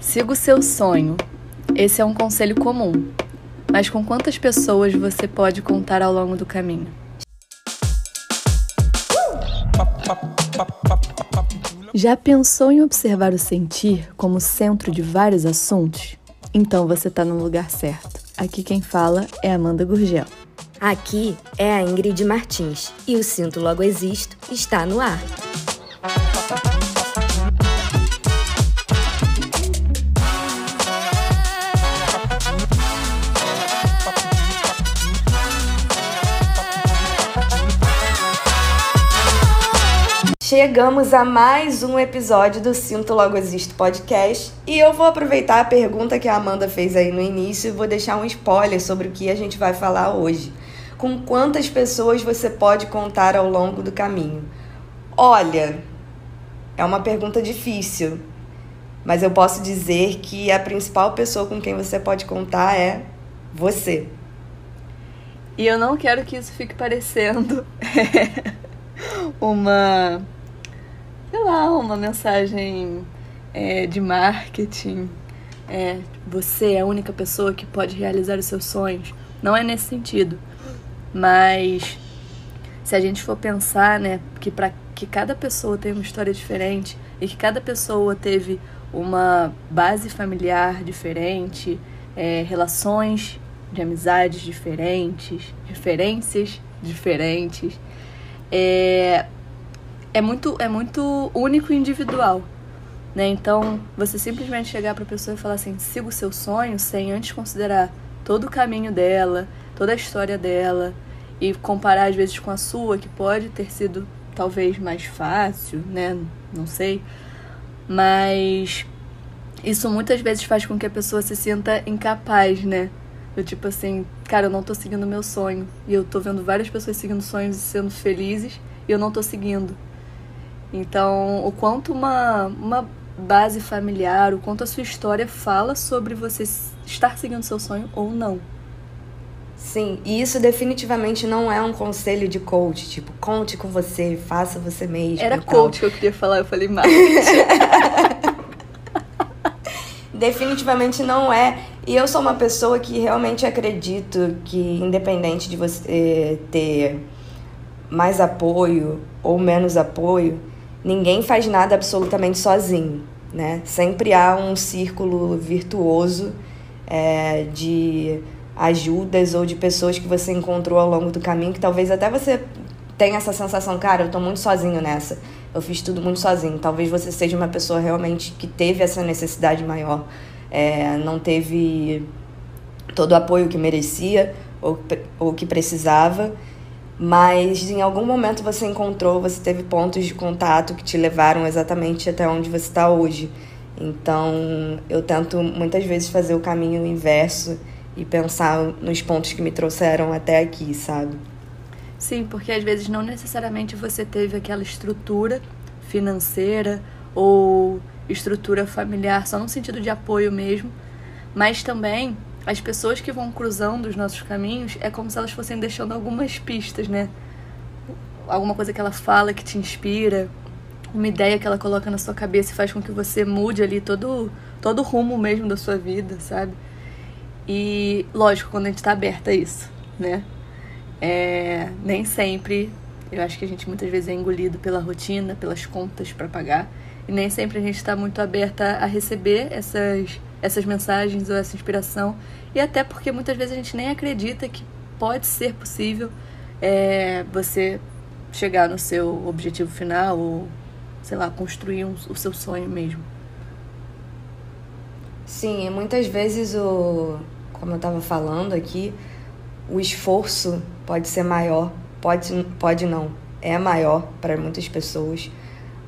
Siga o seu sonho. Esse é um conselho comum. Mas com quantas pessoas você pode contar ao longo do caminho? Já pensou em observar o sentir como centro de vários assuntos? Então você está no lugar certo. Aqui quem fala é Amanda Gurgel. Aqui é a Ingrid Martins e o Sinto Logo Existo está no ar. Chegamos a mais um episódio do Sinto Logo Existo podcast e eu vou aproveitar a pergunta que a Amanda fez aí no início e vou deixar um spoiler sobre o que a gente vai falar hoje. Com quantas pessoas você pode contar ao longo do caminho? Olha, é uma pergunta difícil, mas eu posso dizer que a principal pessoa com quem você pode contar é você. E eu não quero que isso fique parecendo uma sei lá, uma mensagem é, de marketing. É, você é a única pessoa que pode realizar os seus sonhos. Não é nesse sentido. Mas se a gente for pensar, né, que para que cada pessoa tem uma história diferente e que cada pessoa teve uma base familiar diferente, é, relações de amizades diferentes, referências diferentes, é, é muito, é muito único e individual. Né? Então, você simplesmente chegar para a pessoa e falar assim: siga o seu sonho, sem antes considerar todo o caminho dela, toda a história dela, e comparar às vezes com a sua, que pode ter sido talvez mais fácil, né? Não sei. Mas isso muitas vezes faz com que a pessoa se sinta incapaz, né? Do tipo assim, cara, eu não tô seguindo meu sonho. E eu tô vendo várias pessoas seguindo sonhos e sendo felizes, e eu não tô seguindo. Então, o quanto uma, uma base familiar, o quanto a sua história fala sobre você estar seguindo seu sonho ou não. Sim, e isso definitivamente não é um conselho de coach, tipo, conte com você, faça você mesmo. Era coach que eu queria falar, eu falei mais. definitivamente não é. E eu sou uma pessoa que realmente acredito que, independente de você ter mais apoio ou menos apoio, ninguém faz nada absolutamente sozinho, né? Sempre há um círculo virtuoso é, de ajudas ou de pessoas que você encontrou ao longo do caminho que talvez até você tenha essa sensação, cara, eu tô muito sozinho nessa. Eu fiz tudo muito sozinho. Talvez você seja uma pessoa realmente que teve essa necessidade maior, é, não teve todo o apoio que merecia ou, ou que precisava mas em algum momento você encontrou, você teve pontos de contato que te levaram exatamente até onde você está hoje. Então eu tento muitas vezes fazer o caminho inverso e pensar nos pontos que me trouxeram até aqui, sabe? Sim, porque às vezes não necessariamente você teve aquela estrutura financeira ou estrutura familiar, só no sentido de apoio mesmo, mas também as pessoas que vão cruzando os nossos caminhos é como se elas fossem deixando algumas pistas, né? Alguma coisa que ela fala que te inspira, uma ideia que ela coloca na sua cabeça e faz com que você mude ali todo, todo o rumo mesmo da sua vida, sabe? E lógico, quando a gente tá aberta a isso, né? É, nem sempre, eu acho que a gente muitas vezes é engolido pela rotina, pelas contas para pagar, e nem sempre a gente está muito aberta a receber essas essas mensagens ou essa inspiração. E até porque muitas vezes a gente nem acredita que pode ser possível é, você chegar no seu objetivo final ou, sei lá, construir um, o seu sonho mesmo. Sim, muitas vezes o, como eu estava falando aqui, o esforço pode ser maior, pode, pode não, é maior para muitas pessoas,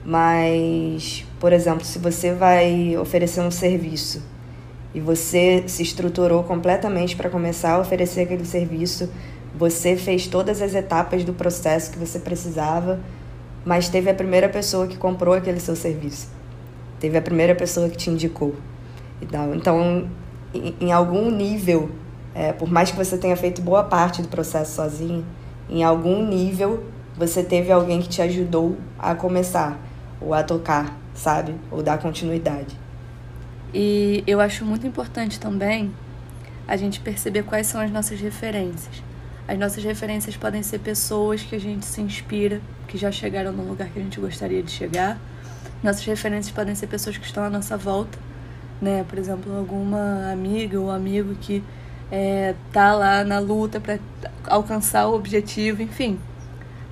mas, por exemplo, se você vai oferecer um serviço e você se estruturou completamente para começar a oferecer aquele serviço, você fez todas as etapas do processo que você precisava, mas teve a primeira pessoa que comprou aquele seu serviço. Teve a primeira pessoa que te indicou. Então, em, algum nível, é, por mais que você tenha feito boa parte do processo sozinho, em algum nível você teve alguém que te ajudou a começar, ou a tocar, sabe? Ou dar continuidade. E eu acho muito importante também a gente perceber quais são as nossas referências. As nossas referências podem ser pessoas que a gente se inspira, que já chegaram no lugar que a gente gostaria de chegar. Nossas referências podem ser pessoas que estão à nossa volta, né? Por exemplo, alguma amiga ou amigo que é, tá lá na luta para alcançar o objetivo, enfim.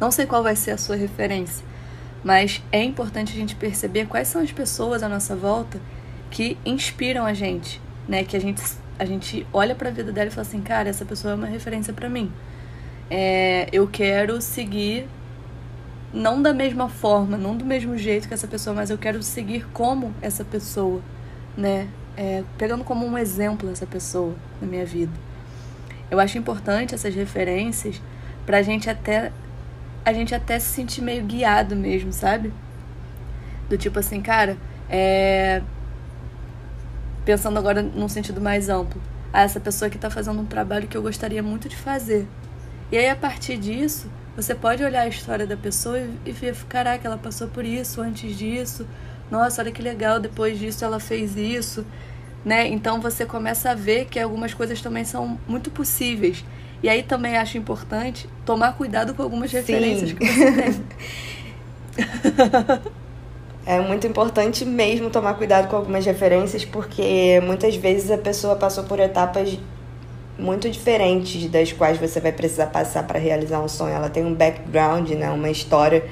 Não sei qual vai ser a sua referência, mas é importante a gente perceber quais são as pessoas à nossa volta que inspiram a gente, né? Que a gente a gente olha para a vida dela e fala assim, cara, essa pessoa é uma referência para mim. É, eu quero seguir não da mesma forma, não do mesmo jeito que essa pessoa, mas eu quero seguir como essa pessoa, né? É, pegando como um exemplo essa pessoa na minha vida. Eu acho importante essas referências pra gente até a gente até se sentir meio guiado mesmo, sabe? Do tipo assim, cara, é pensando agora num sentido mais amplo. Ah, essa pessoa que está fazendo um trabalho que eu gostaria muito de fazer. E aí, a partir disso, você pode olhar a história da pessoa e ver, caraca, ela passou por isso antes disso. Nossa, olha que legal, depois disso ela fez isso. Né? Então você começa a ver que algumas coisas também são muito possíveis. E aí também acho importante tomar cuidado com algumas referências Sim. que você tem. É muito importante mesmo tomar cuidado com algumas referências, porque muitas vezes a pessoa passou por etapas muito diferentes das quais você vai precisar passar para realizar um sonho. Ela tem um background, né, uma história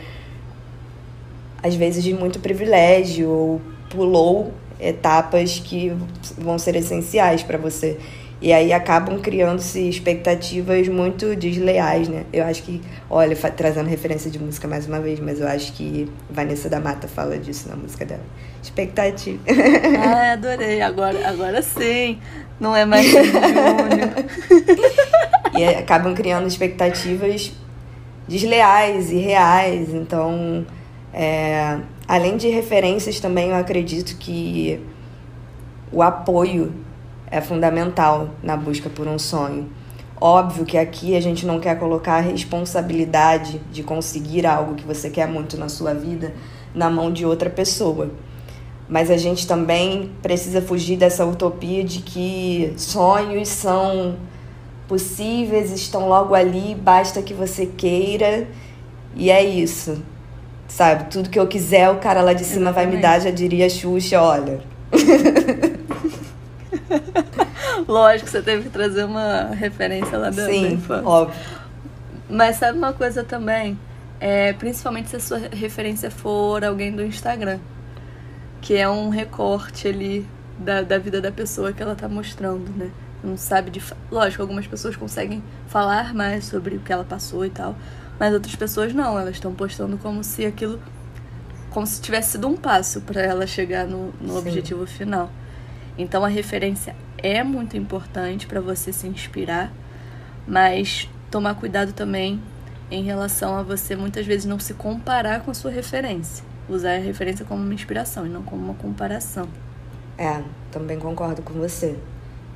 às vezes de muito privilégio ou pulou etapas que vão ser essenciais para você. E aí acabam criando-se expectativas muito desleais, né? Eu acho que, olha, trazendo referência de música mais uma vez, mas eu acho que Vanessa da Mata fala disso na música dela. Expectativa. Ah, adorei. Agora, agora sim. Não é mais e acabam criando expectativas desleais e reais. Então, é, além de referências também, eu acredito que o apoio é fundamental na busca por um sonho. Óbvio que aqui a gente não quer colocar a responsabilidade de conseguir algo que você quer muito na sua vida na mão de outra pessoa. Mas a gente também precisa fugir dessa utopia de que sonhos são possíveis, estão logo ali, basta que você queira. E é isso. Sabe? Tudo que eu quiser, o cara lá de cima Exatamente. vai me dar, já diria Xuxa, olha. Lógico, você teve que trazer uma referência lá da, Sim, infância. óbvio. Mas sabe uma coisa também? É, principalmente se a sua referência for alguém do Instagram. Que é um recorte ali da, da vida da pessoa que ela tá mostrando, né? Não sabe de. Lógico, algumas pessoas conseguem falar mais sobre o que ela passou e tal. Mas outras pessoas não, elas estão postando como se aquilo. como se tivesse sido um passo para ela chegar no, no objetivo final. Então a referência é muito importante para você se inspirar, mas tomar cuidado também em relação a você muitas vezes não se comparar com a sua referência. Usar a referência como uma inspiração e não como uma comparação. É, também concordo com você.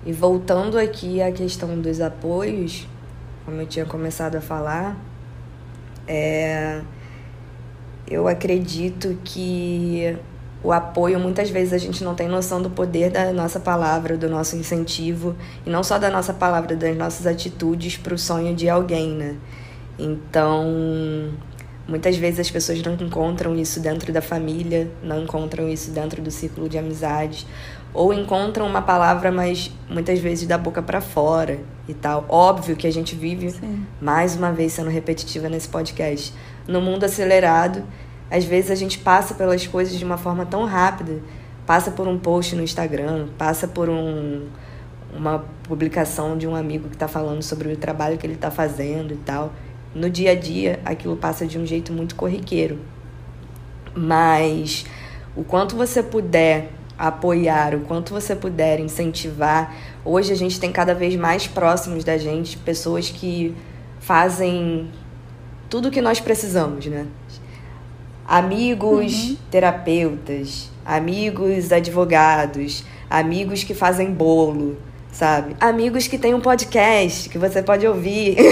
E voltando aqui à questão dos apoios, como eu tinha começado a falar, é, eu acredito que o apoio, muitas vezes a gente não tem noção do poder da nossa palavra, do nosso incentivo, e não só da nossa palavra, das nossas atitudes para o sonho de alguém, né? Então, muitas vezes as pessoas não encontram isso dentro da família, não encontram isso dentro do círculo de amizades, ou encontram uma palavra, mas muitas vezes da boca para fora e tal. Óbvio que a gente vive, Sim. mais uma vez sendo repetitiva nesse podcast, no mundo acelerado às vezes a gente passa pelas coisas de uma forma tão rápida, passa por um post no Instagram, passa por um, uma publicação de um amigo que está falando sobre o trabalho que ele está fazendo e tal. No dia a dia, aquilo passa de um jeito muito corriqueiro. Mas o quanto você puder apoiar, o quanto você puder incentivar. Hoje a gente tem cada vez mais próximos da gente pessoas que fazem tudo o que nós precisamos, né? Amigos uhum. terapeutas, amigos advogados, amigos que fazem bolo, sabe? Amigos que têm um podcast que você pode ouvir.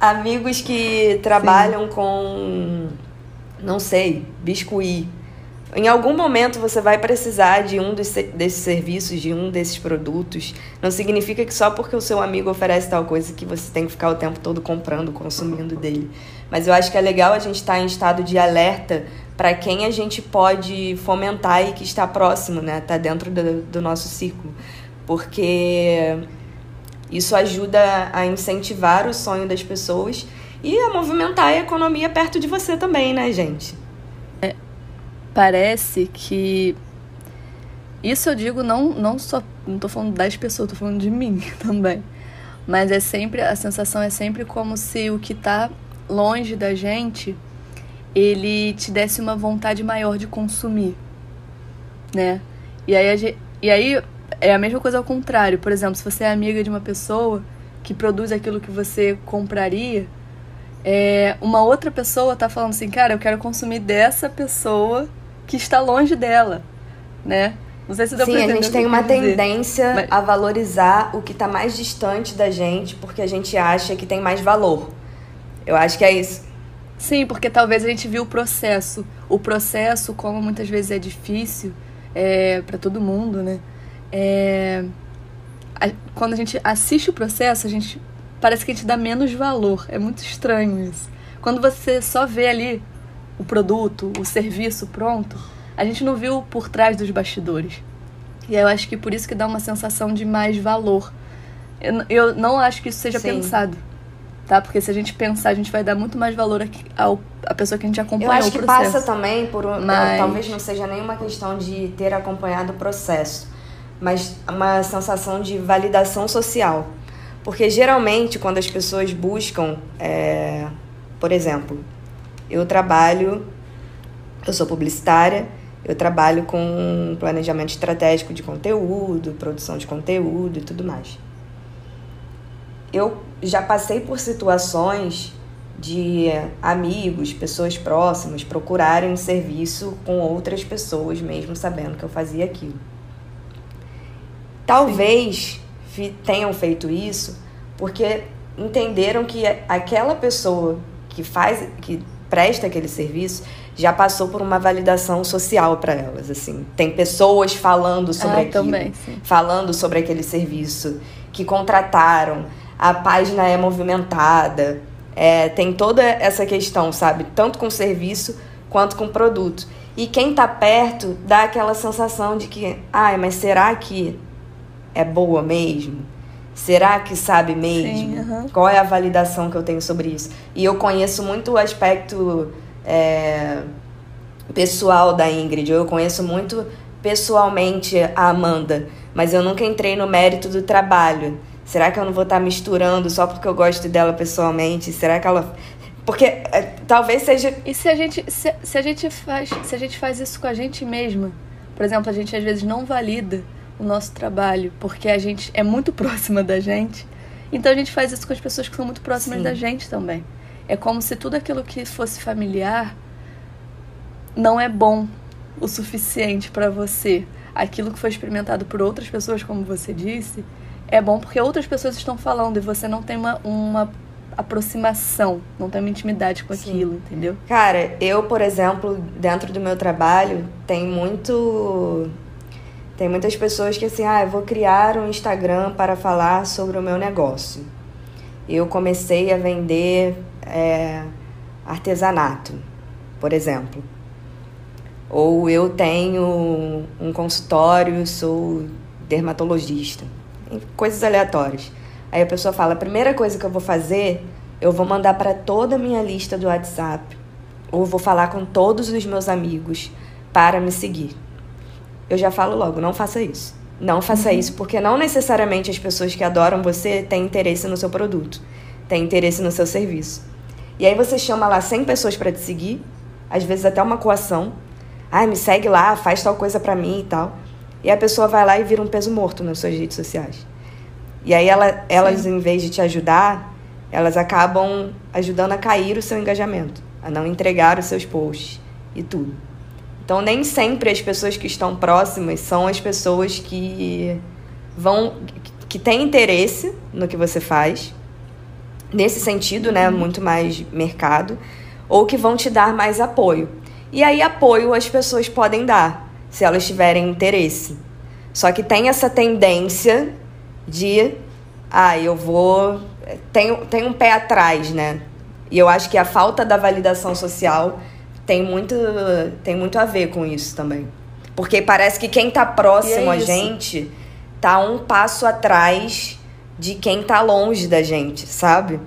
amigos que trabalham Sim. com, não sei, biscuit. Em algum momento você vai precisar de um desses serviços, de um desses produtos. Não significa que só porque o seu amigo oferece tal coisa que você tem que ficar o tempo todo comprando, consumindo dele. Mas eu acho que é legal a gente estar tá em estado de alerta para quem a gente pode fomentar e que está próximo, né? Está dentro do, do nosso círculo. Porque isso ajuda a incentivar o sonho das pessoas e a movimentar a economia perto de você também, né, gente? parece que isso eu digo não não só não tô falando das pessoas, tô falando de mim também. Mas é sempre a sensação é sempre como se o que tá longe da gente ele te desse uma vontade maior de consumir, né? E aí, gente, e aí é a mesma coisa ao contrário. Por exemplo, se você é amiga de uma pessoa que produz aquilo que você compraria, é, uma outra pessoa tá falando assim, cara, eu quero consumir dessa pessoa que está longe dela, né? Não sei se deu Sim, a gente tem uma tendência Mas... a valorizar o que está mais distante da gente porque a gente acha que tem mais valor. Eu acho que é isso. Sim, porque talvez a gente viu o processo. O processo, como muitas vezes é difícil é, para todo mundo, né? É, a, quando a gente assiste o processo, a gente parece que a gente dá menos valor. É muito estranho isso. Quando você só vê ali o produto, o serviço pronto, a gente não viu por trás dos bastidores. E eu acho que por isso que dá uma sensação de mais valor. Eu, eu não acho que isso seja Sim. pensado. Tá? Porque se a gente pensar, a gente vai dar muito mais valor ao, à pessoa que a gente acompanhou Eu acho que processo. passa também por um, mas... talvez não seja nenhuma questão de ter acompanhado o processo, mas uma sensação de validação social. Porque geralmente quando as pessoas buscam, é, por exemplo, eu trabalho, eu sou publicitária, eu trabalho com planejamento estratégico de conteúdo, produção de conteúdo e tudo mais. Eu já passei por situações de amigos, pessoas próximas procurarem um serviço com outras pessoas, mesmo sabendo que eu fazia aquilo. Talvez Sim. tenham feito isso porque entenderam que aquela pessoa que faz, que presta aquele serviço já passou por uma validação social para elas, assim. Tem pessoas falando sobre ah, aquilo, também, falando sobre aquele serviço, que contrataram, a página é movimentada, é, tem toda essa questão, sabe? Tanto com serviço quanto com produto. E quem tá perto dá aquela sensação de que, ai, mas será que é boa mesmo? Será que sabe mesmo? Sim, uhum. Qual é a validação que eu tenho sobre isso? E eu conheço muito o aspecto é, pessoal da Ingrid, eu conheço muito pessoalmente a Amanda, mas eu nunca entrei no mérito do trabalho. Será que eu não vou estar misturando só porque eu gosto dela pessoalmente? Será que ela. Porque é, talvez seja. E se a gente se, se a gente faz se a gente faz isso com a gente mesma? Por exemplo, a gente às vezes não valida o nosso trabalho, porque a gente é muito próxima da gente. Então a gente faz isso com as pessoas que são muito próximas Sim. da gente também. É como se tudo aquilo que fosse familiar não é bom o suficiente para você. Aquilo que foi experimentado por outras pessoas, como você disse, é bom porque outras pessoas estão falando e você não tem uma, uma aproximação, não tem uma intimidade com Sim. aquilo, entendeu? Cara, eu, por exemplo, dentro do meu trabalho, tem muito tem muitas pessoas que assim, ah, eu vou criar um Instagram para falar sobre o meu negócio. Eu comecei a vender é, artesanato, por exemplo. Ou eu tenho um consultório, sou dermatologista. Coisas aleatórias. Aí a pessoa fala: a primeira coisa que eu vou fazer, eu vou mandar para toda a minha lista do WhatsApp. Ou vou falar com todos os meus amigos para me seguir eu já falo logo, não faça isso. Não faça uhum. isso, porque não necessariamente as pessoas que adoram você têm interesse no seu produto, têm interesse no seu serviço. E aí você chama lá 100 pessoas para te seguir, às vezes até uma coação. Ai, me segue lá, faz tal coisa para mim e tal. E a pessoa vai lá e vira um peso morto nas suas redes sociais. E aí ela, elas, Sim. em vez de te ajudar, elas acabam ajudando a cair o seu engajamento, a não entregar os seus posts e tudo. Então, nem sempre as pessoas que estão próximas são as pessoas que vão que têm interesse no que você faz. Nesse sentido, né, uhum. muito mais mercado, ou que vão te dar mais apoio. E aí apoio as pessoas podem dar, se elas tiverem interesse. Só que tem essa tendência de, ah, eu vou. Tem, tem um pé atrás, né? E eu acho que a falta da validação social tem muito, tem muito a ver com isso também. Porque parece que quem tá próximo é a gente tá um passo atrás de quem tá longe da gente, sabe?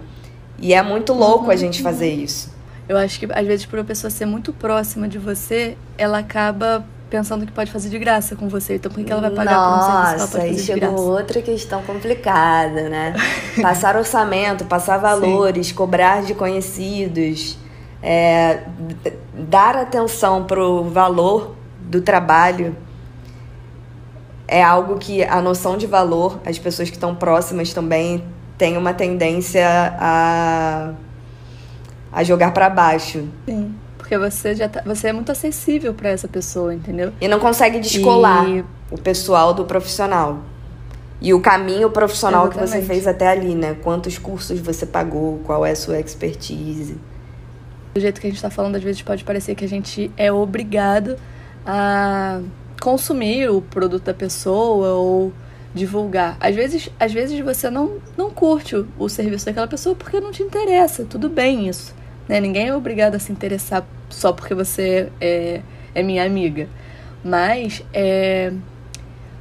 E é muito louco uhum. a gente fazer isso. Eu acho que às vezes por uma pessoa ser muito próxima de você, ela acaba pensando que pode fazer de graça com você. Então por que ela vai pagar Nossa, por um serviço que ela pode aí fazer chegou de graça? outra questão complicada, né? Passar orçamento, passar valores, Sim. cobrar de conhecidos, é, dar atenção pro valor do trabalho é algo que a noção de valor, as pessoas que estão próximas também têm uma tendência a, a jogar para baixo. Sim, porque você já tá, você é muito acessível para essa pessoa, entendeu? E não consegue descolar e... o pessoal do profissional. E o caminho profissional Exatamente. que você fez até ali, né? Quantos cursos você pagou, qual é a sua expertise. Do jeito que a gente tá falando, às vezes pode parecer que a gente é obrigado a consumir o produto da pessoa ou divulgar. Às vezes, às vezes você não, não curte o, o serviço daquela pessoa porque não te interessa. Tudo bem isso. Né? Ninguém é obrigado a se interessar só porque você é, é minha amiga. Mas, é,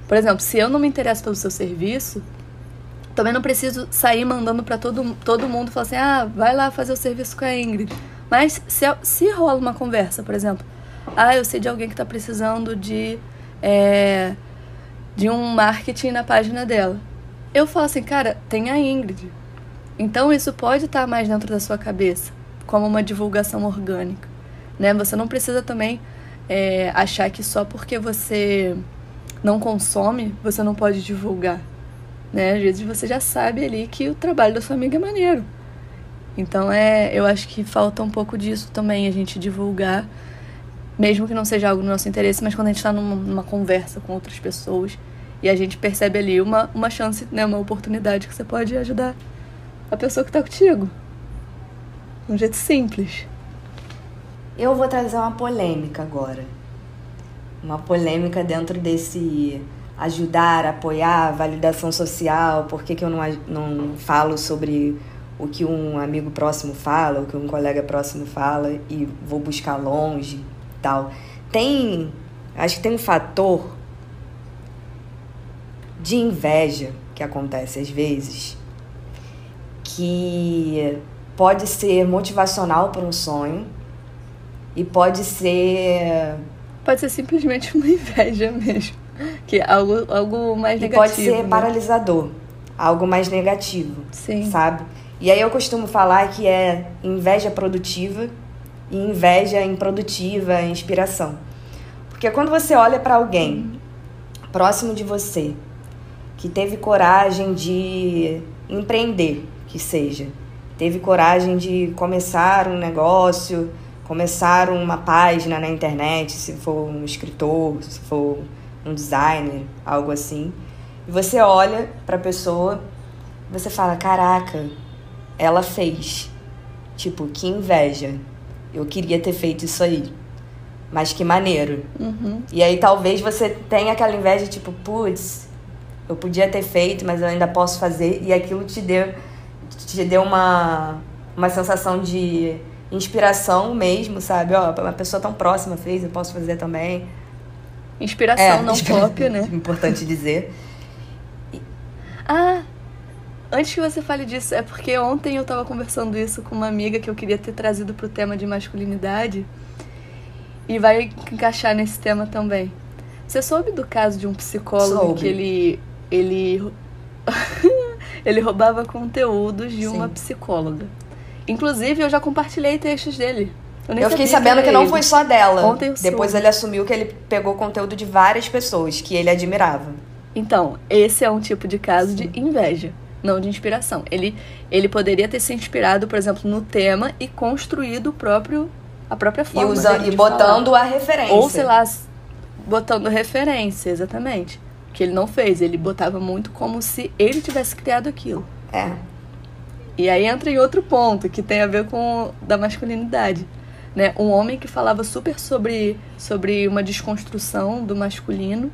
por exemplo, se eu não me interesso pelo seu serviço, também não preciso sair mandando para todo, todo mundo falar assim: ah, vai lá fazer o serviço com a Ingrid. Mas se, se rola uma conversa, por exemplo, ah, eu sei de alguém que está precisando de, é, de um marketing na página dela. Eu falo assim, cara, tem a Ingrid. Então isso pode estar tá mais dentro da sua cabeça, como uma divulgação orgânica. Né? Você não precisa também é, achar que só porque você não consome, você não pode divulgar. Né? Às vezes você já sabe ali que o trabalho da sua amiga é maneiro. Então é, eu acho que falta um pouco disso também, a gente divulgar mesmo que não seja algo do nosso interesse, mas quando a gente está numa, numa, conversa com outras pessoas e a gente percebe ali uma, uma chance, né, uma oportunidade que você pode ajudar a pessoa que está contigo. Um jeito simples. Eu vou trazer uma polêmica agora. Uma polêmica dentro desse ajudar, apoiar, validação social, por que, que eu não, não falo sobre o que um amigo próximo fala, o que um colega próximo fala e vou buscar longe tal. Tem, acho que tem um fator de inveja que acontece às vezes, que pode ser motivacional para um sonho e pode ser pode ser simplesmente uma inveja mesmo, que é algo algo mais e negativo. pode ser né? paralisador, algo mais negativo, Sim. sabe? E aí eu costumo falar que é inveja produtiva e inveja improdutiva, inspiração. Porque quando você olha para alguém próximo de você que teve coragem de empreender, que seja, teve coragem de começar um negócio, começar uma página na internet, se for um escritor, se for um designer, algo assim. E você olha para a pessoa, você fala: "Caraca, ela fez". Tipo, que inveja eu queria ter feito isso aí. Mas que maneiro. Uhum. E aí talvez você tenha aquela inveja, tipo, putz, eu podia ter feito, mas eu ainda posso fazer. E aquilo te deu, te deu uma, uma sensação de inspiração mesmo, sabe? Ó, uma pessoa tão próxima fez, eu posso fazer também. Inspiração, é, não cópia, né? Importante dizer. Ah, Antes que você fale disso, é porque ontem eu tava conversando isso com uma amiga que eu queria ter trazido pro tema de masculinidade. E vai encaixar nesse tema também. Você soube do caso de um psicólogo soube. que ele. ele. ele roubava conteúdos de Sim. uma psicóloga. Inclusive, eu já compartilhei textos dele. Eu, eu fiquei sabendo que, não foi só dela. Ontem Depois soube. ele assumiu que ele pegou conteúdo de várias pessoas que ele admirava. Então, esse é um tipo de caso Sim. de inveja não de inspiração. Ele, ele poderia ter se inspirado, por exemplo, no tema e construído o próprio, a própria forma. E, usa, e botando falar. a referência. Ou, sei lá, botando referência, exatamente. Que ele não fez. Ele botava muito como se ele tivesse criado aquilo. É. E aí entra em outro ponto, que tem a ver com da masculinidade. né? Um homem que falava super sobre, sobre uma desconstrução do masculino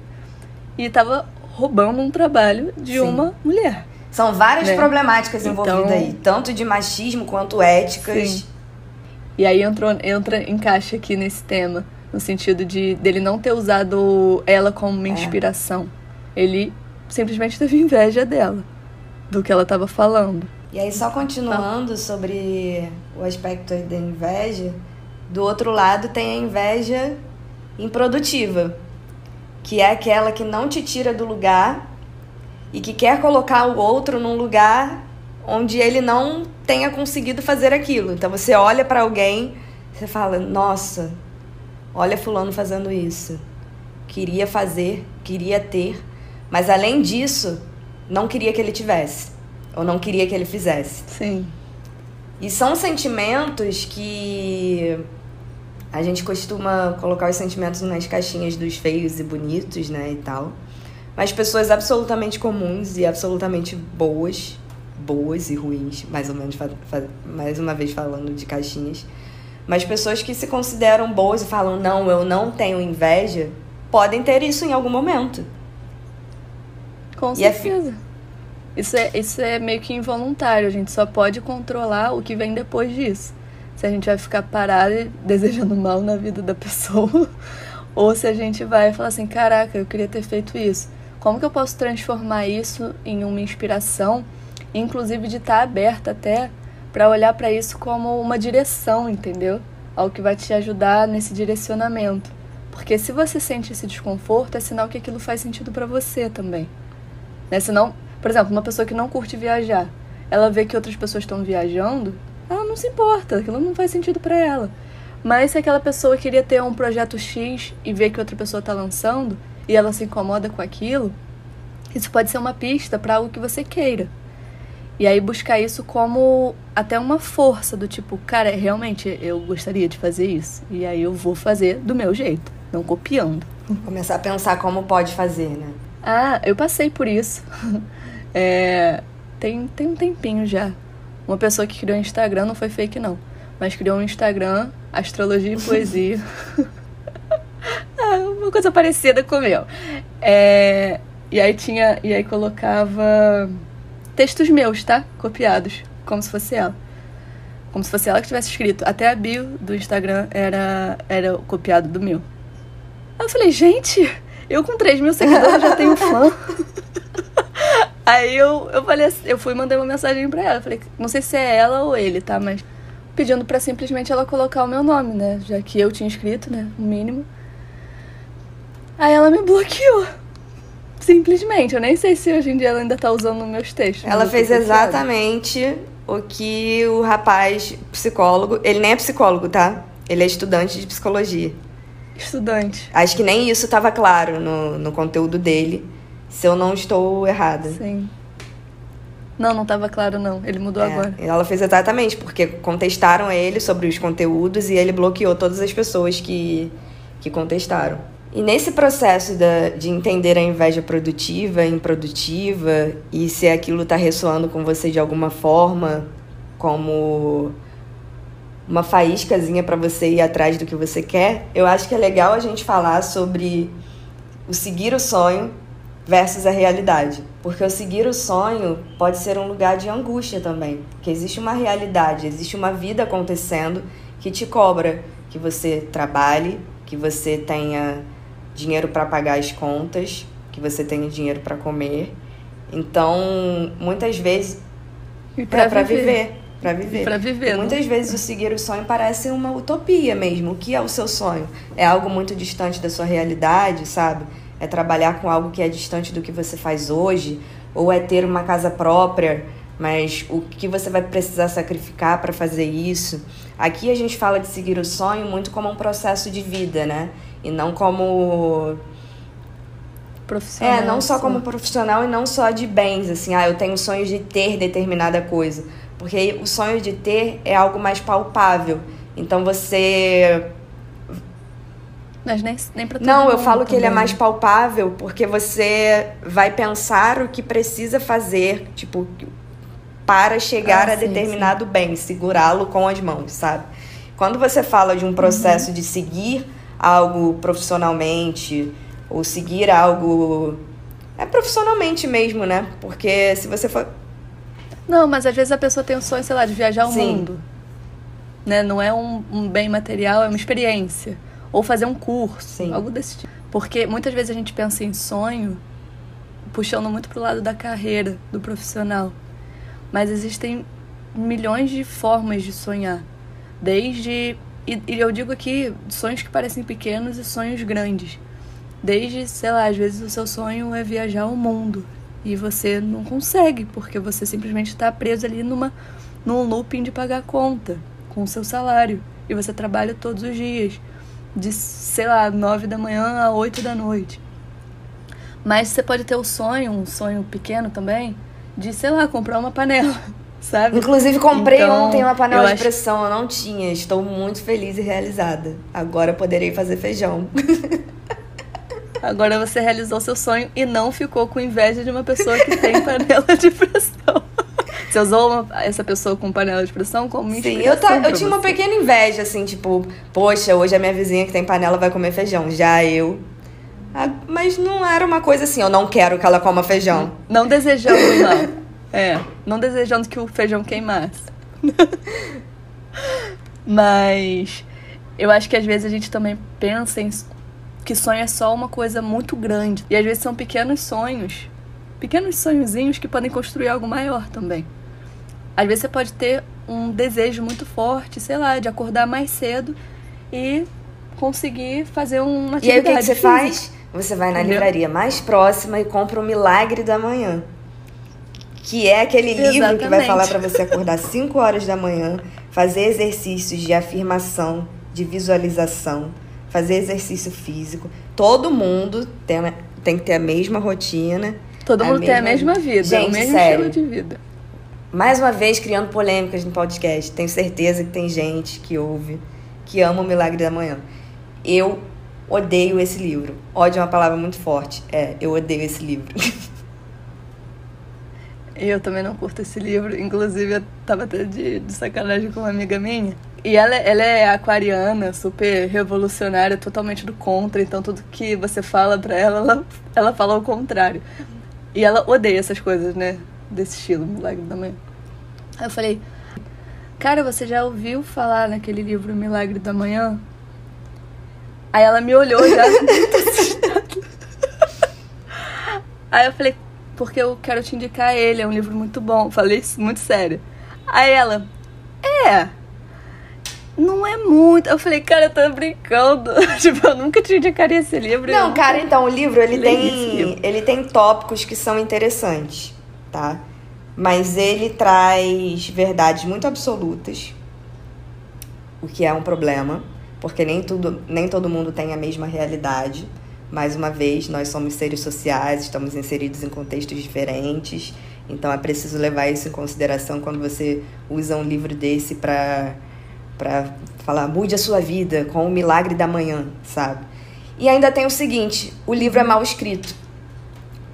e estava roubando um trabalho de Sim. uma mulher. São várias né? problemáticas envolvidas então, aí, tanto de machismo quanto éticas. Sim. E aí entrou, entra, encaixa aqui nesse tema, no sentido de dele não ter usado ela como uma é. inspiração. Ele simplesmente teve inveja dela, do que ela estava falando. E aí, só continuando sobre o aspecto da inveja, do outro lado tem a inveja improdutiva, que é aquela que não te tira do lugar e que quer colocar o outro num lugar onde ele não tenha conseguido fazer aquilo. Então você olha para alguém, você fala: "Nossa, olha fulano fazendo isso. Queria fazer, queria ter, mas além disso, não queria que ele tivesse ou não queria que ele fizesse". Sim. E são sentimentos que a gente costuma colocar os sentimentos nas caixinhas dos feios e bonitos, né, e tal. Mas pessoas absolutamente comuns e absolutamente boas, boas e ruins, mais ou menos, mais uma vez falando de caixinhas. Mas pessoas que se consideram boas e falam, não, eu não tenho inveja, podem ter isso em algum momento. Com e é certeza. É... Isso, é, isso é meio que involuntário, a gente só pode controlar o que vem depois disso. Se a gente vai ficar parado desejando mal na vida da pessoa, ou se a gente vai falar assim: caraca, eu queria ter feito isso como que eu posso transformar isso em uma inspiração, inclusive de estar aberta até para olhar para isso como uma direção, entendeu? Algo que vai te ajudar nesse direcionamento. Porque se você sente esse desconforto, é sinal que aquilo faz sentido para você também. Né? Senão, por exemplo, uma pessoa que não curte viajar, ela vê que outras pessoas estão viajando, ela não se importa, aquilo não faz sentido para ela. Mas se aquela pessoa queria ter um projeto X e vê que outra pessoa está lançando, e ela se incomoda com aquilo, isso pode ser uma pista para algo que você queira. E aí buscar isso como até uma força do tipo, cara, realmente eu gostaria de fazer isso. E aí eu vou fazer do meu jeito, não copiando. Começar a pensar como pode fazer, né? Ah, eu passei por isso. é, tem, tem um tempinho já. Uma pessoa que criou um Instagram, não foi fake não, mas criou um Instagram, astrologia e poesia. uma coisa parecida com o meu. É, e aí tinha. E aí colocava textos meus, tá? Copiados. Como se fosse ela. Como se fosse ela que tivesse escrito. Até a bio do Instagram era, era copiado do meu. Aí eu falei, gente, eu com 3 mil seguidores já tenho fã. Aí eu, eu falei assim, eu fui mandar uma mensagem pra ela. Falei, não sei se é ela ou ele, tá? Mas pedindo pra simplesmente ela colocar o meu nome, né? Já que eu tinha escrito, né? O mínimo. Aí ela me bloqueou. Simplesmente. Eu nem sei se hoje em dia ela ainda tá usando meus textos. Ela fez exatamente o que o rapaz psicólogo. Ele nem é psicólogo, tá? Ele é estudante de psicologia. Estudante. Acho que nem isso estava claro no, no conteúdo dele. Se eu não estou errada. Sim. Não, não estava claro, não. Ele mudou é, agora. Ela fez exatamente, porque contestaram ele sobre os conteúdos e ele bloqueou todas as pessoas que, que contestaram. E nesse processo de entender a inveja produtiva, improdutiva, e se aquilo está ressoando com você de alguma forma, como uma faíscazinha para você ir atrás do que você quer, eu acho que é legal a gente falar sobre o seguir o sonho versus a realidade. Porque o seguir o sonho pode ser um lugar de angústia também. Porque existe uma realidade, existe uma vida acontecendo que te cobra que você trabalhe, que você tenha dinheiro para pagar as contas, que você tenha dinheiro para comer. Então, muitas vezes e para é, viver. viver para viver. Para viver. muitas vezes o seguir o sonho parece uma utopia mesmo. O que é o seu sonho? É algo muito distante da sua realidade, sabe? É trabalhar com algo que é distante do que você faz hoje, ou é ter uma casa própria, mas o que você vai precisar sacrificar para fazer isso? Aqui a gente fala de seguir o sonho muito como um processo de vida, né? E não como profissional. É, não só como profissional e não só de bens, assim, ah, eu tenho sonho de ter determinada coisa. Porque o sonho de ter é algo mais palpável. Então você. Mas nem, nem pra Não, eu falo que ele é mais palpável porque você vai pensar o que precisa fazer, tipo, para chegar ah, a sim, determinado sim. bem, segurá-lo com as mãos, sabe? Quando você fala de um processo uhum. de seguir algo profissionalmente ou seguir algo é profissionalmente mesmo, né? Porque se você for Não, mas às vezes a pessoa tem o sonho, sei lá, de viajar o mundo. Né? Não é um, um, bem material, é uma experiência. Ou fazer um curso, Sim. algo desse tipo. Porque muitas vezes a gente pensa em sonho puxando muito pro lado da carreira, do profissional. Mas existem milhões de formas de sonhar. Desde. E, e eu digo aqui sonhos que parecem pequenos e sonhos grandes. Desde, sei lá, às vezes o seu sonho é viajar o mundo. E você não consegue, porque você simplesmente está preso ali numa, num looping de pagar conta com o seu salário. E você trabalha todos os dias. De, sei lá, nove da manhã a oito da noite. Mas você pode ter o sonho, um sonho pequeno também, de, sei lá, comprar uma panela sabe? Inclusive, comprei então, ontem uma panela de pressão, acho... eu não tinha. Estou muito feliz e realizada. Agora poderei fazer feijão. Agora você realizou seu sonho e não ficou com inveja de uma pessoa que tem panela de pressão. Você usou uma, essa pessoa com panela de pressão como Sim, eu, tá, eu tinha uma pequena inveja, assim, tipo, poxa, hoje a minha vizinha que tem panela vai comer feijão. Já eu. Mas não era uma coisa assim, eu não quero que ela coma feijão. Não desejando, não. É, não desejando que o feijão queimasse. Mas eu acho que às vezes a gente também pensa em que sonho é só uma coisa muito grande. E às vezes são pequenos sonhos, pequenos sonhozinhos que podem construir algo maior também. Às vezes você pode ter um desejo muito forte, sei lá, de acordar mais cedo e conseguir fazer uma atividade. E aí o que, que você faz? Você vai na Entendeu? livraria mais próxima e compra o Milagre da Manhã que é aquele livro Exatamente. que vai falar para você acordar 5 horas da manhã, fazer exercícios de afirmação, de visualização, fazer exercício físico. Todo mundo tem, tem que ter a mesma rotina. Todo mundo mesma... tem a mesma vida, Gente, o mesmo sério. estilo de vida. Mais uma vez criando polêmicas no podcast. Tenho certeza que tem gente que ouve, que ama o Milagre da Manhã. Eu odeio esse livro. Ódio é uma palavra muito forte. É, eu odeio esse livro. Eu também não curto esse livro. Inclusive, eu tava até de, de sacanagem com uma amiga minha. E ela, ela é aquariana, super revolucionária, totalmente do contra. Então, tudo que você fala pra ela, ela, ela fala o contrário. E ela odeia essas coisas, né? Desse estilo, Milagre da Manhã. Aí eu falei, cara, você já ouviu falar naquele livro Milagre da Manhã? Aí ela me olhou já. Aí eu falei, porque eu quero te indicar ele, é um livro muito bom. Falei isso muito sério. Aí ela, é. Não é muito. Eu falei, cara, eu tô brincando. tipo, eu nunca te indicaria esse livro. Não, cara, então, o livro, ele tem, livro. ele tem tópicos que são interessantes, tá? Mas ele traz verdades muito absolutas, o que é um problema, porque nem, tudo, nem todo mundo tem a mesma realidade. Mais uma vez, nós somos seres sociais, estamos inseridos em contextos diferentes, então é preciso levar isso em consideração quando você usa um livro desse para para falar mude a sua vida com o milagre da manhã, sabe? E ainda tem o seguinte, o livro é mal escrito.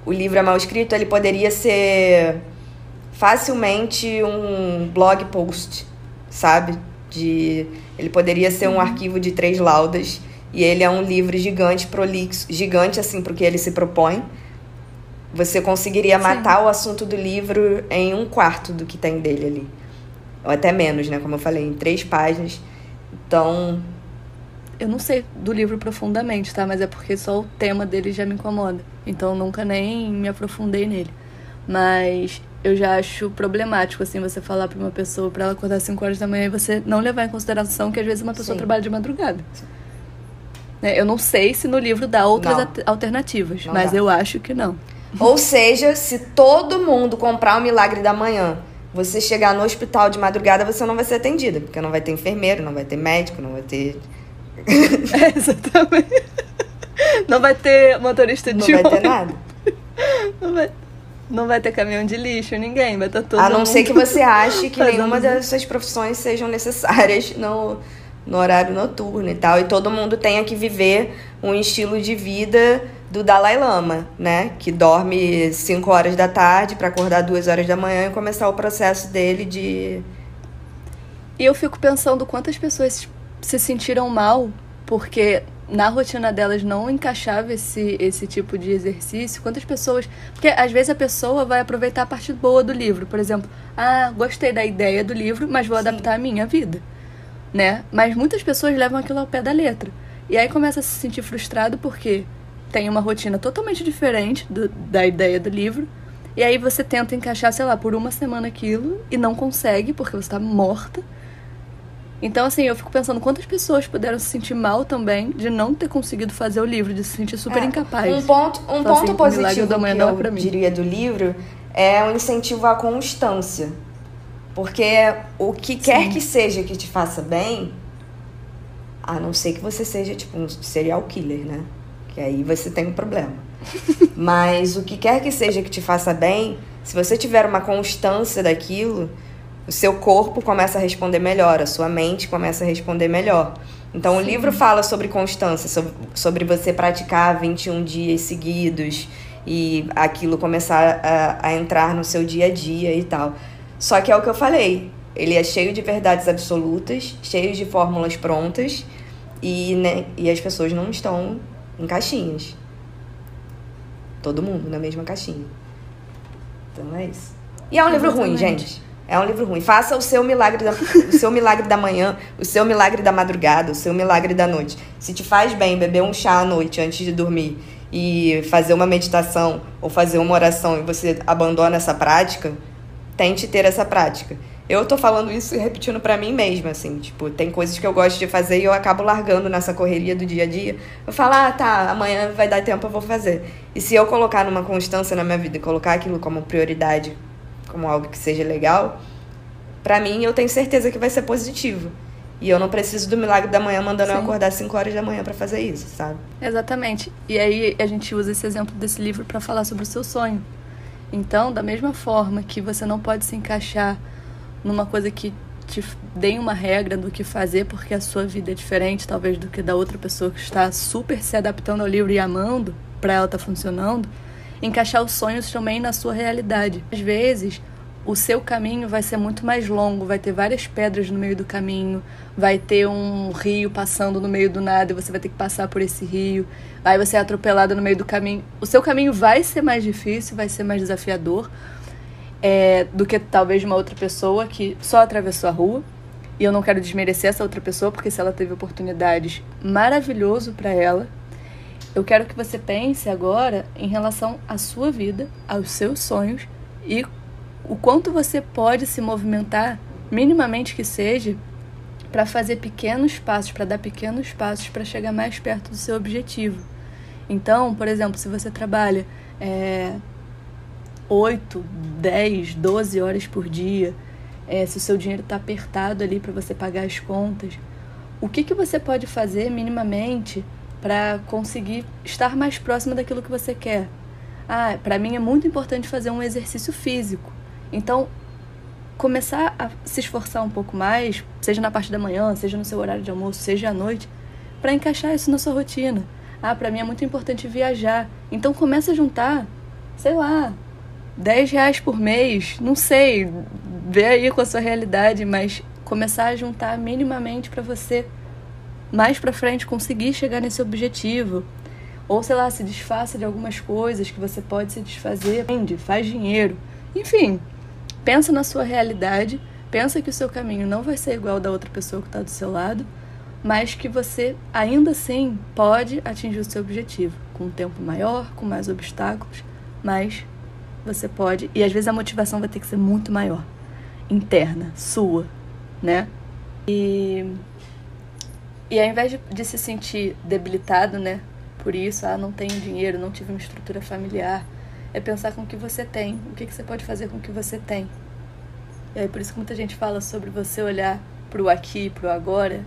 O livro é mal escrito, ele poderia ser facilmente um blog post, sabe? De ele poderia ser um uhum. arquivo de três laudas e ele é um livro gigante, prolixo, gigante assim porque ele se propõe. Você conseguiria Sim. matar o assunto do livro em um quarto do que tem dele ali. Ou até menos, né? Como eu falei, em três páginas. Então. Eu não sei do livro profundamente, tá? Mas é porque só o tema dele já me incomoda. Então nunca nem me aprofundei nele. Mas eu já acho problemático, assim, você falar pra uma pessoa para ela acordar às 5 horas da manhã e você não levar em consideração que às vezes uma pessoa Sim. trabalha de madrugada. Sim. Né? Eu não sei se no livro dá outras alternativas, não mas dá. eu acho que não. Ou seja, se todo mundo comprar o Milagre da Manhã, você chegar no hospital de madrugada, você não vai ser atendida, porque não vai ter enfermeiro, não vai ter médico, não vai ter. É, exatamente. Não vai ter motorista de Não vai ter nada. Não vai, não vai ter caminhão de lixo, ninguém, vai estar todo A não ser que você ache que nenhuma dessas profissões sejam necessárias no, no horário noturno e tal. E todo mundo tenha que viver um estilo de vida do Dalai Lama, né? Que dorme 5 horas da tarde para acordar 2 horas da manhã e começar o processo dele de. E eu fico pensando quantas pessoas se sentiram mal porque na rotina delas não encaixava esse, esse tipo de exercício? Quantas pessoas. Porque às vezes a pessoa vai aproveitar a parte boa do livro. Por exemplo, ah, gostei da ideia do livro, mas vou Sim. adaptar à minha vida. Né? Mas muitas pessoas levam aquilo ao pé da letra. E aí começa a se sentir frustrado porque tem uma rotina totalmente diferente do, da ideia do livro. E aí você tenta encaixar, sei lá, por uma semana aquilo e não consegue porque você está morta. Então, assim, eu fico pensando quantas pessoas puderam se sentir mal também de não ter conseguido fazer o livro, de se sentir super é, incapaz. Um ponto, um então, ponto assim, positivo da manhã que eu diria do livro é o um incentivo à constância. Porque o que Sim. quer que seja que te faça bem, a não ser que você seja tipo um serial killer, né? Que aí você tem um problema. Mas o que quer que seja que te faça bem, se você tiver uma constância daquilo, o seu corpo começa a responder melhor, a sua mente começa a responder melhor. Então, Sim. o livro fala sobre constância, sobre, sobre você praticar 21 dias seguidos e aquilo começar a, a entrar no seu dia a dia e tal. Só que é o que eu falei, ele é cheio de verdades absolutas, cheio de fórmulas prontas e, né, e as pessoas não estão em caixinhas. Todo mundo na mesma caixinha. Então é isso. E é um livro ruim, gente. É um livro ruim. Faça o seu milagre da, o seu milagre da manhã, o seu milagre da madrugada, o seu milagre da noite. Se te faz bem beber um chá à noite antes de dormir e fazer uma meditação ou fazer uma oração e você abandona essa prática, tente ter essa prática. Eu tô falando isso e repetindo para mim mesma, assim, tipo, tem coisas que eu gosto de fazer e eu acabo largando nessa correria do dia a dia. Eu falo, ah, tá, amanhã vai dar tempo, eu vou fazer. E se eu colocar numa constância na minha vida, colocar aquilo como prioridade como algo que seja legal, para mim eu tenho certeza que vai ser positivo. E eu não preciso do milagre da manhã mandando Sim. eu acordar 5 horas da manhã para fazer isso, sabe? Exatamente. E aí a gente usa esse exemplo desse livro para falar sobre o seu sonho. Então, da mesma forma que você não pode se encaixar numa coisa que te dê uma regra do que fazer, porque a sua vida é diferente, talvez, do que da outra pessoa que está super se adaptando ao livro e amando, para ela estar tá funcionando encaixar os sonhos também na sua realidade. Às vezes, o seu caminho vai ser muito mais longo, vai ter várias pedras no meio do caminho, vai ter um rio passando no meio do nada e você vai ter que passar por esse rio, aí você é atropelada no meio do caminho. O seu caminho vai ser mais difícil, vai ser mais desafiador é, do que talvez uma outra pessoa que só atravessou a rua. E eu não quero desmerecer essa outra pessoa, porque se ela teve oportunidades, maravilhoso para ela, eu quero que você pense agora em relação à sua vida, aos seus sonhos e o quanto você pode se movimentar, minimamente que seja, para fazer pequenos passos, para dar pequenos passos para chegar mais perto do seu objetivo. Então, por exemplo, se você trabalha é, 8, 10, 12 horas por dia, é, se o seu dinheiro está apertado ali para você pagar as contas, o que, que você pode fazer minimamente para conseguir estar mais próximo daquilo que você quer. Ah, para mim é muito importante fazer um exercício físico. Então, começar a se esforçar um pouco mais, seja na parte da manhã, seja no seu horário de almoço, seja à noite, para encaixar isso na sua rotina. Ah, para mim é muito importante viajar. Então começa a juntar, sei lá, 10 reais por mês, não sei, vê aí com a sua realidade, mas começar a juntar minimamente para você mais para frente conseguir chegar nesse objetivo. Ou sei lá, se desfaça de algumas coisas que você pode se desfazer, vende, faz dinheiro. Enfim, pensa na sua realidade, pensa que o seu caminho não vai ser igual da outra pessoa que está do seu lado, mas que você ainda assim pode atingir o seu objetivo com um tempo maior, com mais obstáculos, mas você pode. E às vezes a motivação vai ter que ser muito maior, interna, sua, né? E e ao invés de, de se sentir debilitado, né? Por isso, ah, não tenho dinheiro, não tive uma estrutura familiar. É pensar com o que você tem, o que, que você pode fazer com o que você tem. E aí por isso que muita gente fala sobre você olhar pro aqui, pro agora.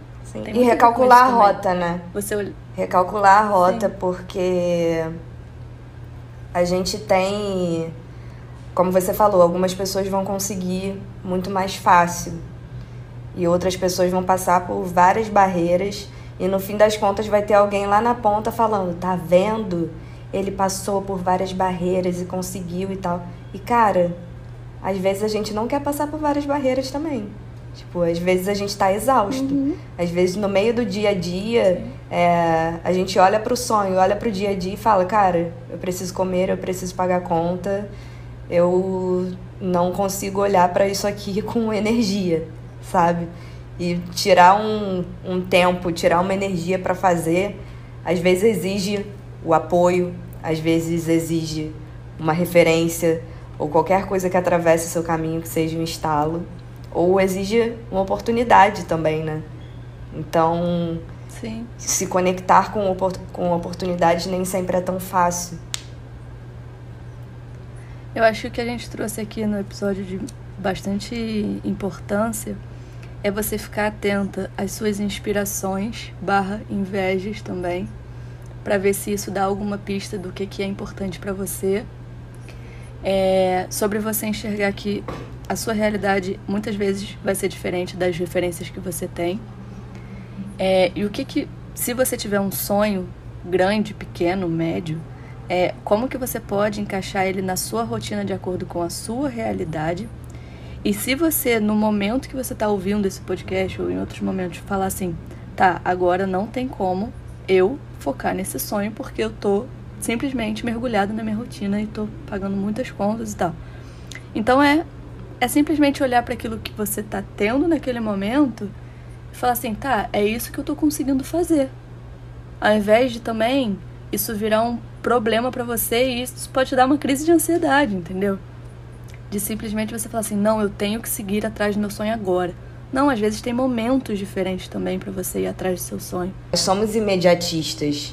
E recalcular a rota, né? Você olha... Recalcular a rota, Sim. porque a gente tem, como você falou, algumas pessoas vão conseguir muito mais fácil e outras pessoas vão passar por várias barreiras e no fim das contas vai ter alguém lá na ponta falando: "Tá vendo? Ele passou por várias barreiras e conseguiu e tal". E cara, às vezes a gente não quer passar por várias barreiras também. Tipo, às vezes a gente tá exausto. Uhum. Às vezes no meio do dia a dia, é, a gente olha pro sonho, olha pro dia a dia e fala, cara, eu preciso comer, eu preciso pagar conta, eu não consigo olhar para isso aqui com energia, sabe? E tirar um, um tempo, tirar uma energia para fazer, às vezes exige o apoio, às vezes exige uma referência ou qualquer coisa que atravesse o seu caminho que seja um estalo, ou exige uma oportunidade também, né? Então, Sim. se conectar com, com oportunidades nem sempre é tão fácil. Eu acho que a gente trouxe aqui no episódio de bastante importância é você ficar atenta às suas inspirações barra invejas também para ver se isso dá alguma pista do que, que é importante para você. É, sobre você enxergar que a sua realidade muitas vezes vai ser diferente das referências que você tem. É, e o que que, se você tiver um sonho grande, pequeno, médio, é como que você pode encaixar ele na sua rotina de acordo com a sua realidade. E se você, no momento que você está ouvindo esse podcast ou em outros momentos, falar assim, tá, agora não tem como eu focar nesse sonho porque eu tô simplesmente mergulhado na minha rotina e tô pagando muitas contas e tal. Então é é simplesmente olhar para aquilo que você tá tendo naquele momento e falar assim, tá, é isso que eu tô conseguindo fazer. Ao invés de também isso virar um problema para você e isso pode dar uma crise de ansiedade, entendeu? De simplesmente você falar assim, não, eu tenho que seguir atrás do meu sonho agora. Não, às vezes tem momentos diferentes também para você ir atrás do seu sonho. Nós somos imediatistas.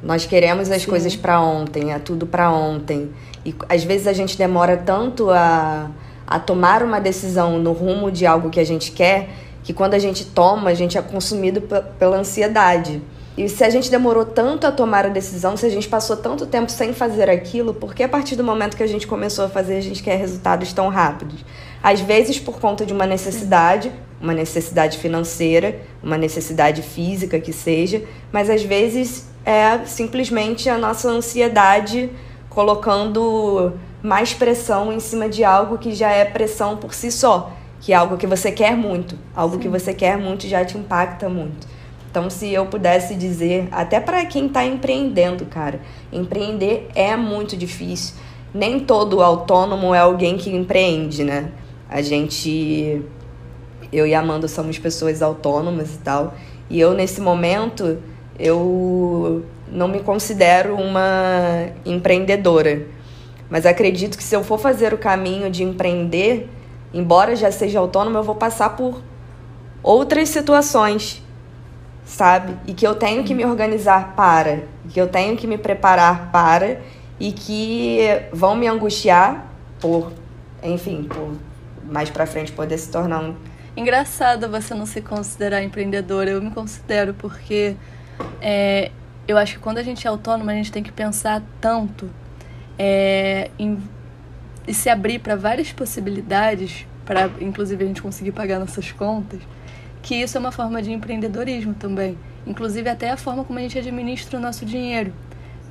Nós queremos as Sim. coisas para ontem, é tudo para ontem. E às vezes a gente demora tanto a, a tomar uma decisão no rumo de algo que a gente quer, que quando a gente toma, a gente é consumido pela ansiedade. E se a gente demorou tanto a tomar a decisão, se a gente passou tanto tempo sem fazer aquilo, por que a partir do momento que a gente começou a fazer, a gente quer resultados tão rápidos? Às vezes por conta de uma necessidade, uma necessidade financeira, uma necessidade física que seja, mas às vezes é simplesmente a nossa ansiedade colocando mais pressão em cima de algo que já é pressão por si só, que é algo que você quer muito, algo Sim. que você quer muito já te impacta muito. Então, se eu pudesse dizer, até para quem está empreendendo, cara, empreender é muito difícil. Nem todo autônomo é alguém que empreende, né? A gente, eu e a Amanda somos pessoas autônomas e tal. E eu, nesse momento, eu não me considero uma empreendedora. Mas acredito que se eu for fazer o caminho de empreender, embora já seja autônoma, eu vou passar por outras situações sabe? E que eu tenho que me organizar para, que eu tenho que me preparar para e que vão me angustiar por, enfim, por mais para frente poder se tornar um engraçado você não se considerar empreendedora. Eu me considero porque é, eu acho que quando a gente é autônoma a gente tem que pensar tanto é, em, e se abrir para várias possibilidades para inclusive a gente conseguir pagar nossas contas que isso é uma forma de empreendedorismo também. Inclusive até a forma como a gente administra o nosso dinheiro.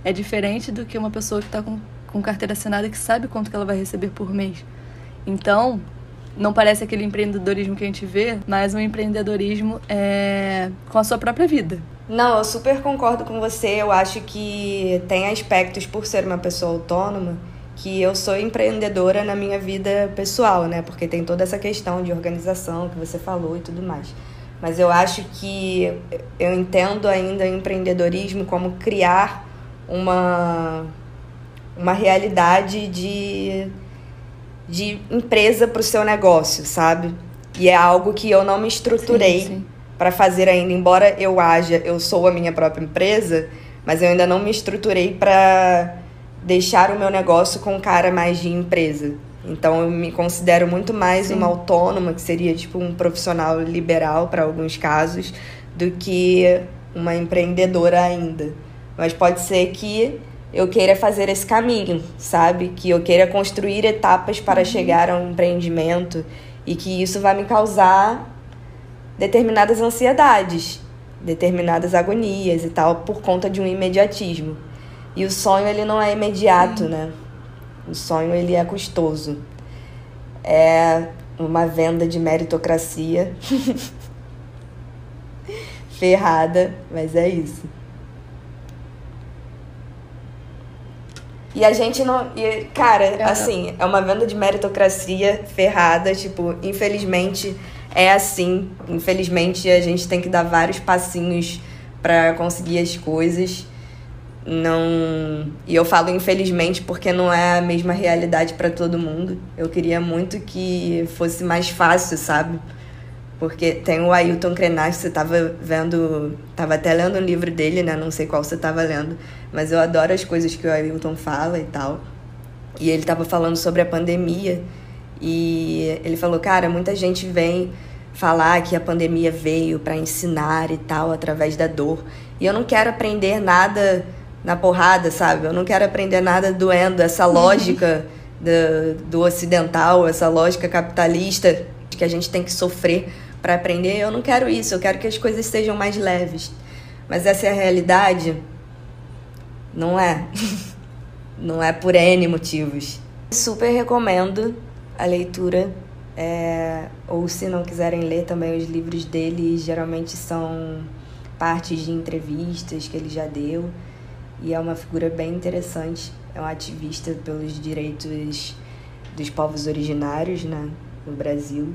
É diferente do que uma pessoa que está com, com carteira assinada que sabe quanto que ela vai receber por mês. Então, não parece aquele empreendedorismo que a gente vê, mas um empreendedorismo é com a sua própria vida. Não, eu super concordo com você. Eu acho que tem aspectos por ser uma pessoa autônoma que eu sou empreendedora na minha vida pessoal, né? Porque tem toda essa questão de organização que você falou e tudo mais. Mas eu acho que eu entendo ainda o empreendedorismo como criar uma, uma realidade de, de empresa para o seu negócio, sabe? E é algo que eu não me estruturei para fazer ainda. Embora eu haja, eu sou a minha própria empresa, mas eu ainda não me estruturei para deixar o meu negócio com cara mais de empresa. Então eu me considero muito mais Sim. uma autônoma, que seria tipo um profissional liberal para alguns casos, do que uma empreendedora ainda. Mas pode ser que eu queira fazer esse caminho, sabe? Que eu queira construir etapas para uhum. chegar a um empreendimento e que isso vai me causar determinadas ansiedades, determinadas agonias e tal, por conta de um imediatismo. E o sonho ele não é imediato, né? O sonho ele é custoso. É, uma venda de meritocracia ferrada, mas é isso. E a gente não. E, cara, é, assim, é uma venda de meritocracia ferrada. Tipo, infelizmente é assim. Infelizmente a gente tem que dar vários passinhos para conseguir as coisas. Não. E eu falo infelizmente porque não é a mesma realidade para todo mundo. Eu queria muito que fosse mais fácil, sabe? Porque tem o Ailton Krenak, você tava vendo, tava até lendo um livro dele, né? Não sei qual você tava lendo, mas eu adoro as coisas que o Ailton fala e tal. E ele tava falando sobre a pandemia e ele falou, cara, muita gente vem falar que a pandemia veio para ensinar e tal através da dor. E eu não quero aprender nada na porrada, sabe? Eu não quero aprender nada doendo, essa lógica do, do ocidental, essa lógica capitalista de que a gente tem que sofrer para aprender. Eu não quero isso, eu quero que as coisas sejam mais leves. Mas essa é a realidade? Não é. não é por N motivos. Super recomendo a leitura. É... ou se não quiserem ler também os livros dele, geralmente são partes de entrevistas que ele já deu. E é uma figura bem interessante. É um ativista pelos direitos dos povos originários né, no Brasil.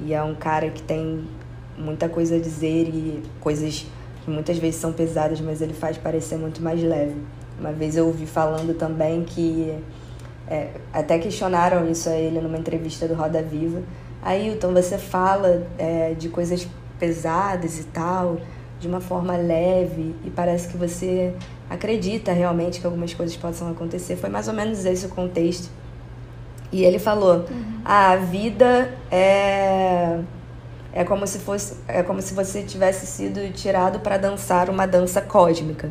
E é um cara que tem muita coisa a dizer e coisas que muitas vezes são pesadas, mas ele faz parecer muito mais leve. Uma vez eu ouvi falando também que é, até questionaram isso a ele numa entrevista do Roda Viva. Ailton, você fala é, de coisas pesadas e tal, de uma forma leve, e parece que você acredita realmente que algumas coisas possam acontecer. Foi mais ou menos esse o contexto e ele falou: uhum. a vida é é como se fosse é como se você tivesse sido tirado para dançar uma dança cósmica.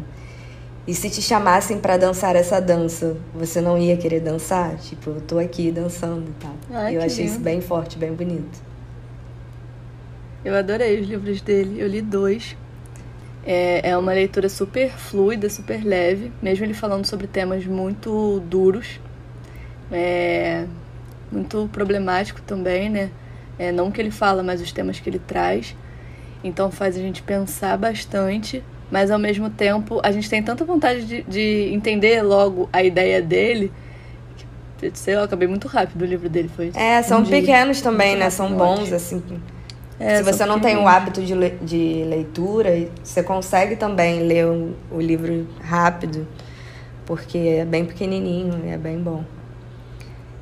E se te chamassem para dançar essa dança, você não ia querer dançar? Tipo, eu tô aqui dançando e tal. Ai, eu achei lindo. isso bem forte, bem bonito. Eu adorei os livros dele. Eu li dois. É, é uma leitura super fluida, super leve, mesmo ele falando sobre temas muito duros é muito problemático também, né? É, não o que ele fala, mas os temas que ele traz. Então faz a gente pensar bastante, mas ao mesmo tempo a gente tem tanta vontade de, de entender logo a ideia dele. Que, sei lá, eu acabei muito rápido o livro dele. Foi é, são um pequenos dia, também, né? São bons, assim. É, Se você não tem o hábito de, le de leitura, você consegue também ler o, o livro rápido, porque é bem pequenininho e é bem bom.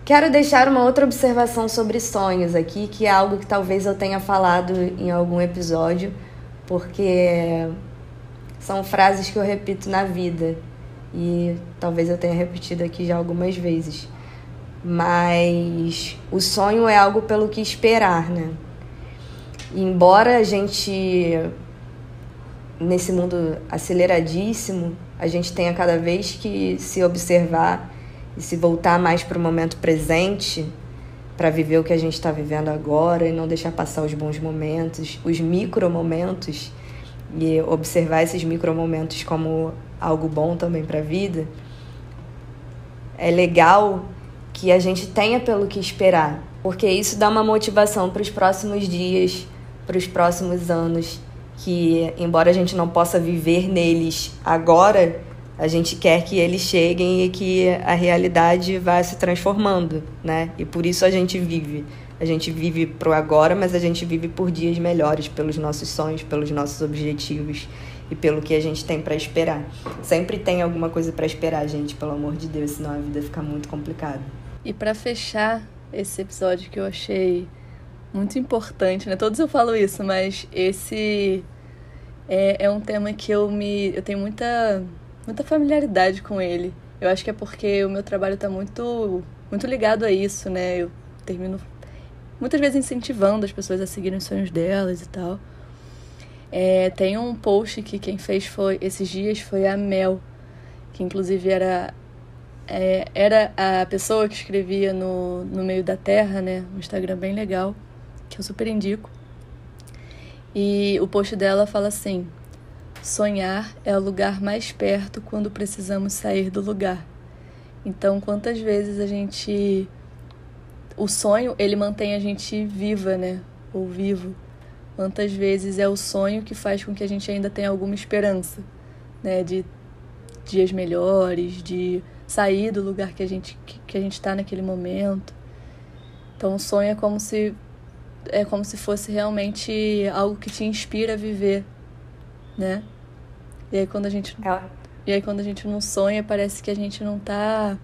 Quero deixar uma outra observação sobre sonhos aqui, que é algo que talvez eu tenha falado em algum episódio, porque são frases que eu repito na vida e talvez eu tenha repetido aqui já algumas vezes. Mas o sonho é algo pelo que esperar, né? E embora a gente nesse mundo aceleradíssimo, a gente tenha cada vez que se observar e se voltar mais para o momento presente, para viver o que a gente está vivendo agora e não deixar passar os bons momentos, os micro momentos e observar esses micro momentos como algo bom também para a vida. É legal que a gente tenha pelo que esperar, porque isso dá uma motivação para os próximos dias, para os próximos anos, que embora a gente não possa viver neles agora, a gente quer que eles cheguem e que a realidade vá se transformando, né? E por isso a gente vive. A gente vive pro agora, mas a gente vive por dias melhores, pelos nossos sonhos, pelos nossos objetivos e pelo que a gente tem para esperar. Sempre tem alguma coisa para esperar, gente, pelo amor de Deus, senão a vida fica muito complicada. E para fechar esse episódio que eu achei muito importante, né? Todos eu falo isso, mas esse é, é um tema que eu me eu tenho muita muita familiaridade com ele. Eu acho que é porque o meu trabalho está muito, muito ligado a isso, né? Eu termino muitas vezes incentivando as pessoas a seguirem os sonhos delas e tal. É, tem um post que quem fez foi esses dias foi a Mel, que inclusive era é, era a pessoa que escrevia no, no meio da terra, né? Um Instagram bem legal, que eu super indico. E o post dela fala assim: Sonhar é o lugar mais perto quando precisamos sair do lugar. Então, quantas vezes a gente o sonho, ele mantém a gente viva, né? Ou vivo. Quantas vezes é o sonho que faz com que a gente ainda tenha alguma esperança, né? De dias melhores, de sair do lugar que a gente que, que a gente está naquele momento. Então o sonho é como se é como se fosse realmente algo que te inspira a viver, né? E aí quando a gente é. e aí quando a gente não sonha, parece que a gente não tá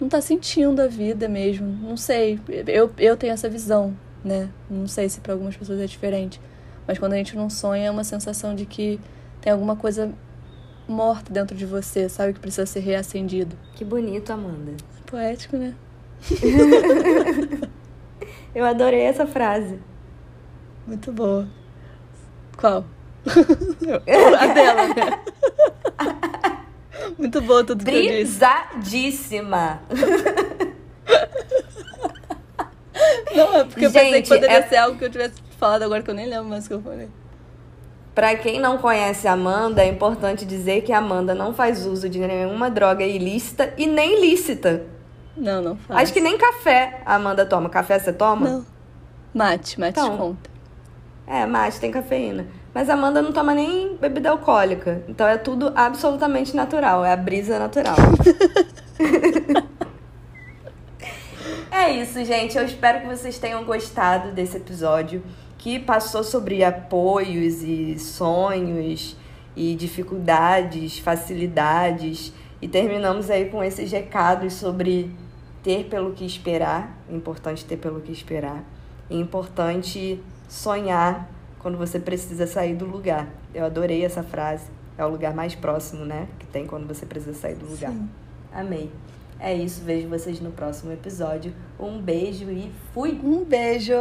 não tá sentindo a vida mesmo. Não sei, eu eu tenho essa visão, né? Não sei se para algumas pessoas é diferente, mas quando a gente não sonha é uma sensação de que tem alguma coisa morta dentro de você, sabe que precisa ser reacendido. Que bonito, Amanda. Poético, né? Eu adorei essa frase. Muito boa. Qual? A dela, né? Muito boa tudo que eu disse. Brisadíssima. Não, é porque Gente, eu pensei que poderia é... ser algo que eu tivesse falado agora que eu nem lembro mais o que eu falei. Para quem não conhece a Amanda, é importante dizer que a Amanda não faz uso de nenhuma droga ilícita e nem lícita. Não, não faz. Acho que nem café a Amanda toma. Café você toma? Não. Mate, mate então, conta. É, mate tem cafeína. Mas a Amanda não toma nem bebida alcoólica. Então é tudo absolutamente natural. É a brisa natural. é isso, gente. Eu espero que vocês tenham gostado desse episódio que passou sobre apoios e sonhos e dificuldades, facilidades. E terminamos aí com esses recados sobre ter pelo que esperar, é importante ter pelo que esperar. É importante sonhar quando você precisa sair do lugar. Eu adorei essa frase. É o lugar mais próximo, né? Que tem quando você precisa sair do lugar. Sim. Amei. É isso. Vejo vocês no próximo episódio. Um beijo e fui! Um beijo!